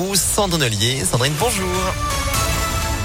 vous, Sandrine bonjour.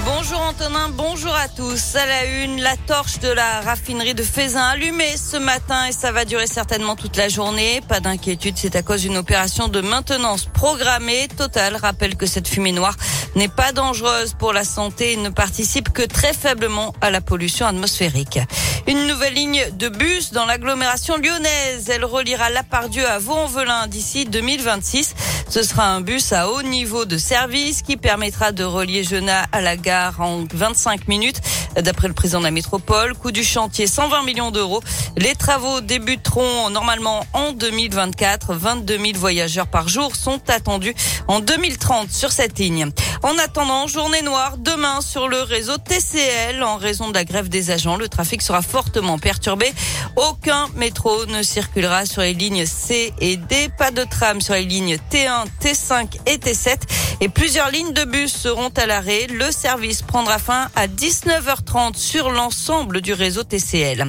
Bonjour Antonin, bonjour à tous. À la une, la torche de la raffinerie de Faisin allumée ce matin et ça va durer certainement toute la journée. Pas d'inquiétude, c'est à cause d'une opération de maintenance programmée. Total rappelle que cette fumée noire n'est pas dangereuse pour la santé et ne participe que très faiblement à la pollution atmosphérique. Une nouvelle ligne de bus dans l'agglomération lyonnaise. Elle reliera Lapardieu à Vaux-en-Velin d'ici 2026. Ce sera un bus à haut niveau de service qui permettra de relier Genappe à la gare en 25 minutes. D'après le président de la métropole, coût du chantier 120 millions d'euros. Les travaux débuteront normalement en 2024. 22 000 voyageurs par jour sont attendus en 2030 sur cette ligne. En attendant, journée noire demain sur le réseau TCL. En raison de la grève des agents, le trafic sera fortement perturbé. Aucun métro ne circulera sur les lignes C et D. Pas de tram sur les lignes T1, T5 et T7. Et plusieurs lignes de bus seront à l'arrêt. Le service prendra fin à 19h30 sur l'ensemble du réseau TCL.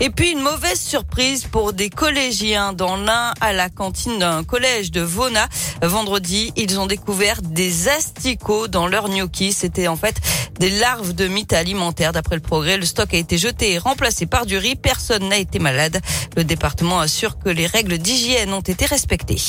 Et puis une mauvaise surprise pour des collégiens dans l'un à la cantine d'un collège de Vona. Vendredi, ils ont découvert des asticots dans leur gnocchi. C'était en fait des larves de mythes alimentaires. D'après le progrès, le stock a été jeté et remplacé par du riz. Personne n'a été malade. Le département assure que les règles d'hygiène ont été respectées.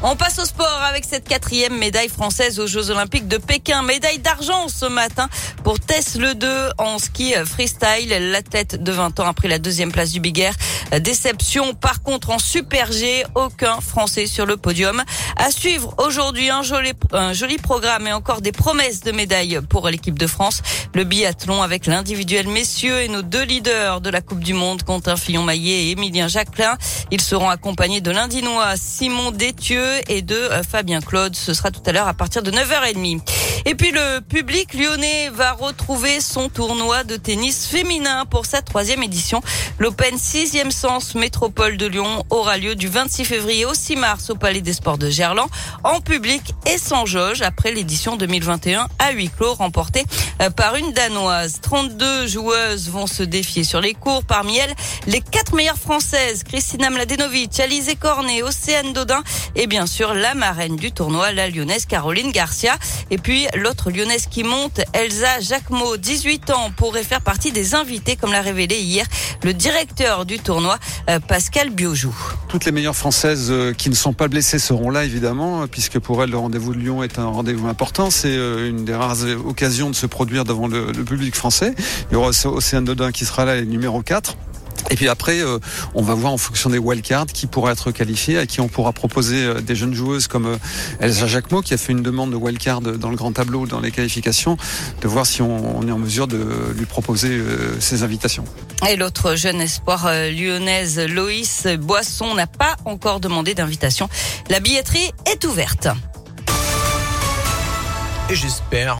On passe au sport avec cette quatrième médaille française aux Jeux Olympiques de Pékin. Médaille d'argent ce matin pour Tess Le 2 en ski freestyle. L'athlète de 20 ans a pris la deuxième place du Big Air. Déception par contre en Super G. Aucun Français sur le podium. À suivre aujourd'hui un joli, un joli programme et encore des promesses de médailles pour l'équipe de France. Le biathlon avec l'individuel messieurs et nos deux leaders de la Coupe du Monde, Quentin Fillon-Maillet et Émilien Jacquelin. Ils seront accompagnés de l'Indinois Simon Détieux et de euh, Fabien Claude. Ce sera tout à l'heure à partir de 9h30. Et puis le public lyonnais va retrouver son tournoi de tennis féminin pour sa troisième édition. L'Open 6e Sens Métropole de Lyon aura lieu du 26 février au 6 mars au Palais des Sports de Gerland en public et sans jauge après l'édition 2021 à huis clos remportée euh, par une Danoise. 32 joueuses vont se défier sur les cours. Parmi elles, les quatre meilleures françaises, Christina Mladenovic, Alizé Cornet, Océane Dodin et bien sûr la marraine du tournoi, la lyonnaise Caroline Garcia. L'autre lyonnaise qui monte, Elsa Jacquemot, 18 ans, pourrait faire partie des invités, comme l'a révélé hier le directeur du tournoi, euh, Pascal Biojou. Toutes les meilleures françaises euh, qui ne sont pas blessées seront là, évidemment, puisque pour elles, le rendez-vous de Lyon est un rendez-vous important. C'est euh, une des rares occasions de se produire devant le, le public français. Il y aura Océane Dodin qui sera là, numéro 4. Et puis après, euh, on va voir en fonction des wildcards qui pourra être qualifié, à qui on pourra proposer euh, des jeunes joueuses comme euh, Elsa Jacquemot, qui a fait une demande de wildcard dans le grand tableau, dans les qualifications, de voir si on, est en mesure de lui proposer ces invitations. Et l'autre jeune espoir lyonnaise, Loïs Boisson, n'a pas encore demandé d'invitation. La billetterie est ouverte. Et j'espère